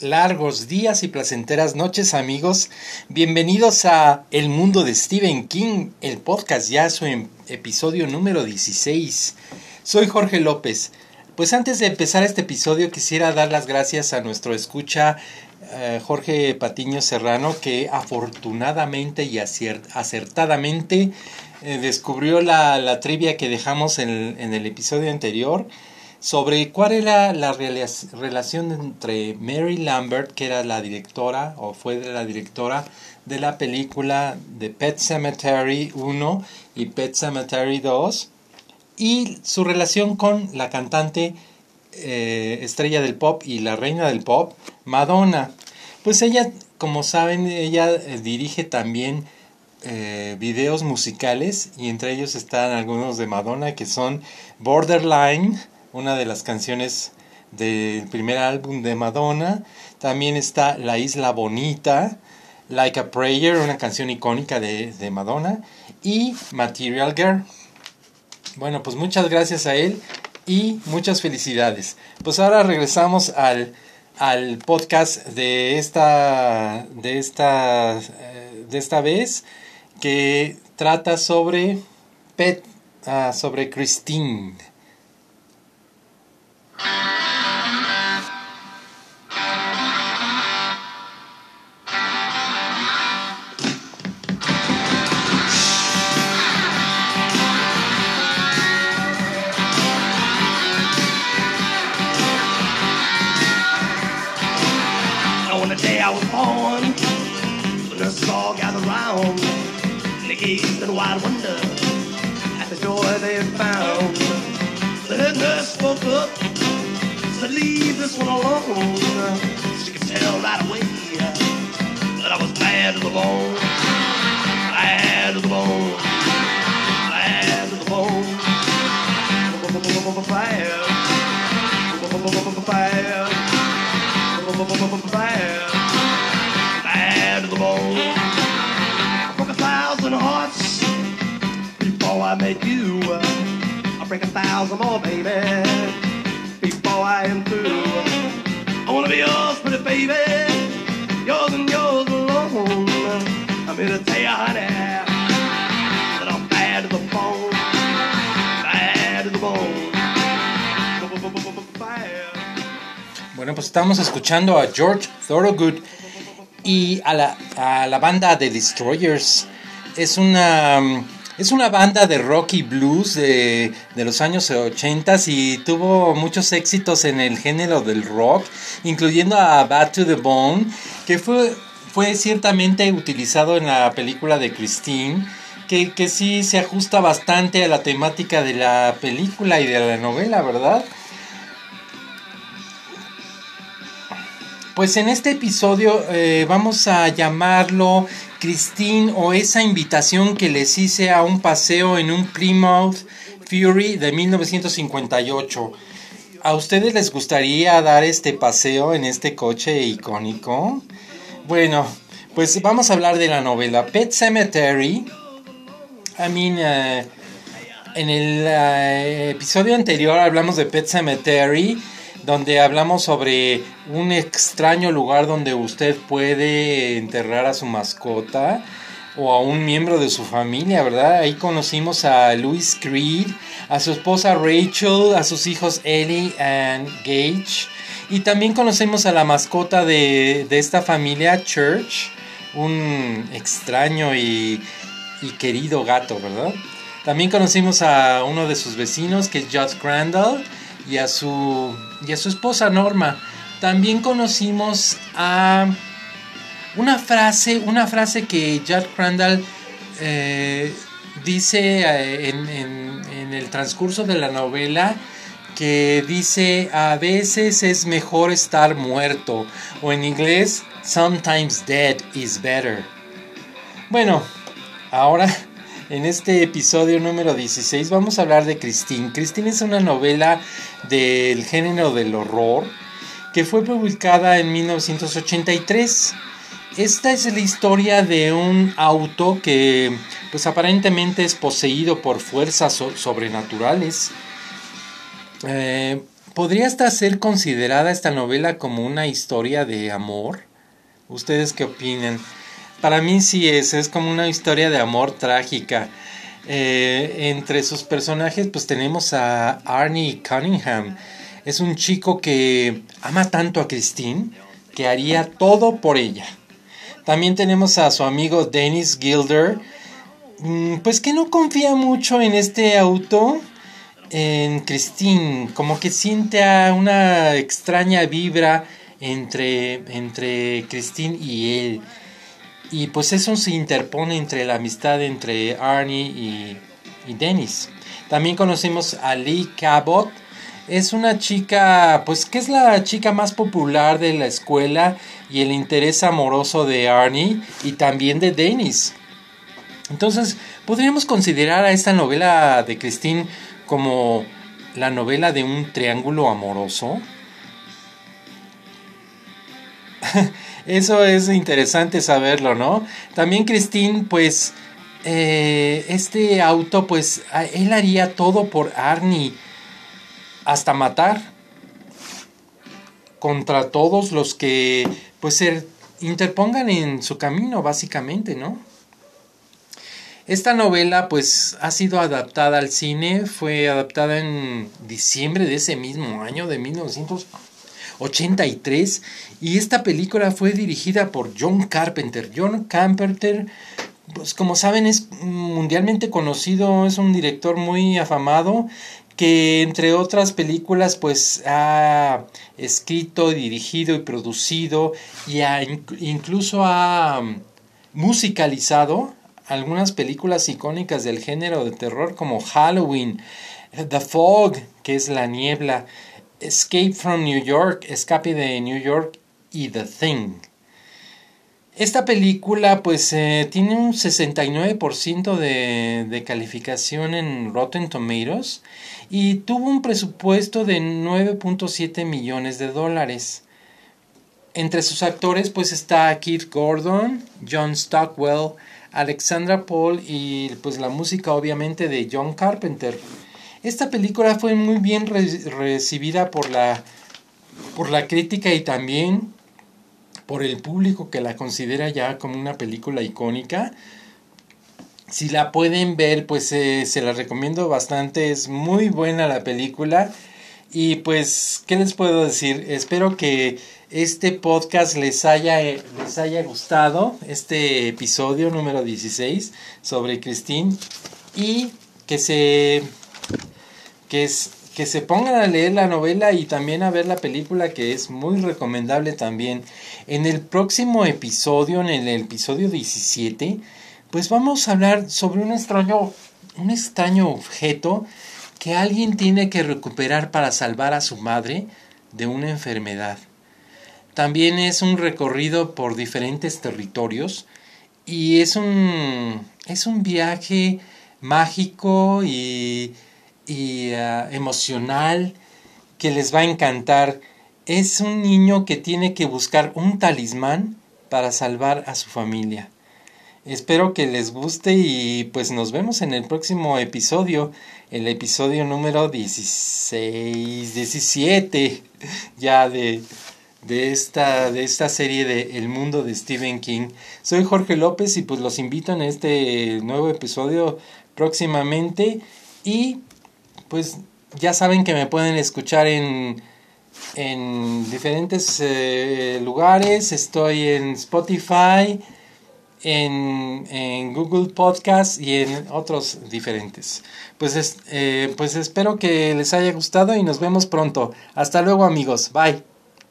largos días y placenteras noches amigos. Bienvenidos a El Mundo de Stephen King, el podcast ya su em, episodio número 16. Soy Jorge López. Pues antes de empezar este episodio quisiera dar las gracias a nuestro escucha eh, Jorge Patiño Serrano que afortunadamente y acertadamente eh, descubrió la, trivia que dejamos en el episodio anterior sobre cuál era la relación entre Mary Lambert, que era la directora o fue la directora de la película de Pet Cemetery 1 y Pet Cemetery 2, y su relación con la cantante eh, estrella del pop y la reina del pop, Madonna. Pues ella, como saben, ella eh, dirige también eh, videos musicales y entre ellos están algunos de Madonna que son Borderline, una de las canciones del primer álbum de Madonna. También está La Isla Bonita, Like a Prayer, una canción icónica de, Madonna, y Material Girl. Bueno, pues muchas gracias a él y muchas felicidades. Pues ahora regresamos al, al podcast de esta, de, esta, eh, de esta vez que trata sobre Pet, ah, sobre Christine. All gathered round, they gazed in wide wonder at the joy they found. The nurse spoke up to leave this one alone. Before I met you. I break a thousand more, baby before I am through. I wanna be yours, pretty baby, yours and yours alone. I'm here to tell you, honey, I'm bad to the. Bueno, pues estamos escuchando a George Thorogood y a la, a la banda The Destroyers. Es una es una banda de rock y blues de, los años 80 y tuvo muchos éxitos en el género del rock, incluyendo a Bad to the Bone, que fue, fue ciertamente utilizado en la película de Christine. Que, que sí se ajusta bastante a la temática de la película y de la novela, ¿verdad? Pues en este episodio eh, vamos a llamarlo Christine o esa invitación que les hice a un paseo en un Plymouth Fury de 1958. ¿A ustedes les gustaría dar este paseo en este coche icónico? Bueno, pues vamos a hablar de la novela Pet Cemetery. I mean, eh, en el eh, episodio anterior hablamos de Pet Cemetery donde hablamos sobre un extraño lugar donde usted puede enterrar a su mascota o a un miembro de su familia, ¿verdad? Ahí conocimos a Louis Creed, a su esposa Rachel, a sus hijos Ellie and Gage. Y también conocemos a la mascota de, esta familia, Church, un extraño y, y, querido gato, ¿verdad? También conocimos a uno de sus vecinos, que es Josh Crandall, y a su y a su esposa Norma. También conocimos a una frase, una frase que Jack Crandall eh, dice eh, en, en el transcurso de la novela que dice a veces es mejor estar muerto o en inglés sometimes dead is better. Bueno, ahora en este episodio número 16 vamos a hablar de Christine. Christine es una novela del género del horror que fue publicada en 1983. Esta es la historia de un auto que pues aparentemente es poseído por fuerzas sobrenaturales. Eh, ¿podría hasta ser considerada esta novela como una historia de amor? ¿Ustedes qué opinan? Para mí sí es, es como una historia de amor trágica. Eh, entre sus personajes pues tenemos a Arnie Cunningham. Es un chico que ama tanto a Christine que haría todo por ella. También tenemos a su amigo Dennis Gilder, mm, pues que no confía mucho en este auto, en Christine, como que siente una extraña vibra entre, entre Christine y él. Y pues eso se interpone entre la amistad entre Arnie y, y Dennis. También conocemos a Lee Cabot. Es una chica, pues que es la chica más popular de la escuela y el interés amoroso de Arnie y también de Dennis. Entonces, podríamos considerar a esta novela de Christine como la novela de un triángulo amoroso. Eso es interesante saberlo, ¿no? También Christine, pues, eh, este auto, pues, él haría todo por Arnie, hasta matar contra todos los que, pues, se interpongan en su camino, básicamente, ¿no? Esta novela pues ha sido adaptada al cine, fue adaptada en diciembre de ese mismo año, de 1983, y esta película fue dirigida por John Carpenter. John Carpenter, pues como saben, es mundialmente conocido, es un director muy afamado que entre otras películas pues ha escrito, dirigido y producido y incluso ha musicalizado algunas películas icónicas del género de terror como Halloween, The Fog, que es la niebla, Escape from New York, Escape de New York y The Thing. Esta película pues eh, tiene un 69% de, de calificación en Rotten Tomatoes y tuvo un presupuesto de 9.7 millones de dólares. Entre sus actores pues está Keith Gordon, John Stockwell, Alexandra Paul y pues la música obviamente de John Carpenter. Esta película fue muy bien recibida por la, por la crítica y también por el público que la considera ya como una película icónica. Si la pueden ver, pues eh, se la recomiendo bastante. Es muy buena la película. Y pues, ¿qué les puedo decir? Espero que este podcast les haya, les haya gustado, este episodio número 16 sobre Christine y que se, que, es, que se pongan a leer la novela y también a ver la película que es muy recomendable también. En el próximo episodio, en el episodio 17, pues vamos a hablar sobre un extraño, un extraño objeto que alguien tiene que recuperar para salvar a su madre de una enfermedad. También es un recorrido por diferentes territorios y es un, es un viaje mágico y, y ah, emocional que les va a encantar. Es un niño que tiene que buscar un talismán para salvar a su familia. Espero que les guste y pues nos vemos en el próximo episodio, el episodio número 16, 17 ya de de esta, de esta serie de El mundo de Stephen King. Soy Jorge López y pues los invito en este nuevo episodio próximamente y pues ya saben que me pueden escuchar en, en diferentes eh, lugares. Estoy en Spotify, en, en, Google Podcast y en otros diferentes. Pues, eh, pues espero que les haya gustado y nos vemos pronto. Hasta luego amigos. Bye.